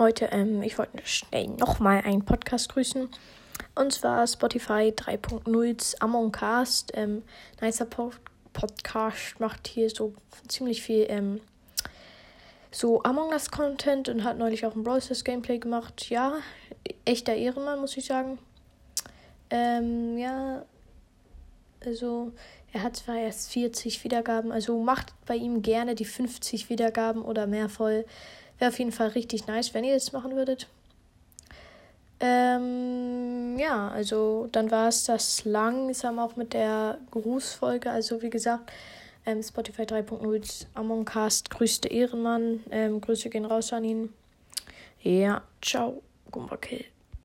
Leute, ähm, ich wollte schnell nochmal einen Podcast grüßen. Und zwar Spotify 3.0's Among Cast. Ähm, nicer po Podcast macht hier so ziemlich viel ähm, so Among Us Content und hat neulich auch ein Brawl Stars Gameplay gemacht. Ja, echter Ehrenmann, muss ich sagen. Ähm, ja, also er hat zwar erst 40 Wiedergaben, also macht bei ihm gerne die 50 Wiedergaben oder mehr voll. Wäre auf jeden Fall richtig nice, wenn ihr das machen würdet. Ähm, ja, also dann war es das langsam auch mit der Grußfolge. Also wie gesagt, ähm, Spotify 3.0 Among Cast, grüßte Ehrenmann. Ähm, Grüße gehen raus an ihn. Ja, ciao, Gumbakill.